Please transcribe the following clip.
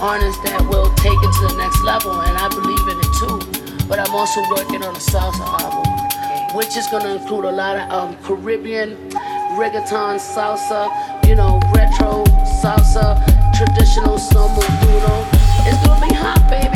artists that will take it to the next level, and I believe in it too. But I'm also working on a salsa album, which is going to include a lot of um, Caribbean, reggaeton, salsa, you know, retro salsa, traditional samba. It's going to be hot, baby.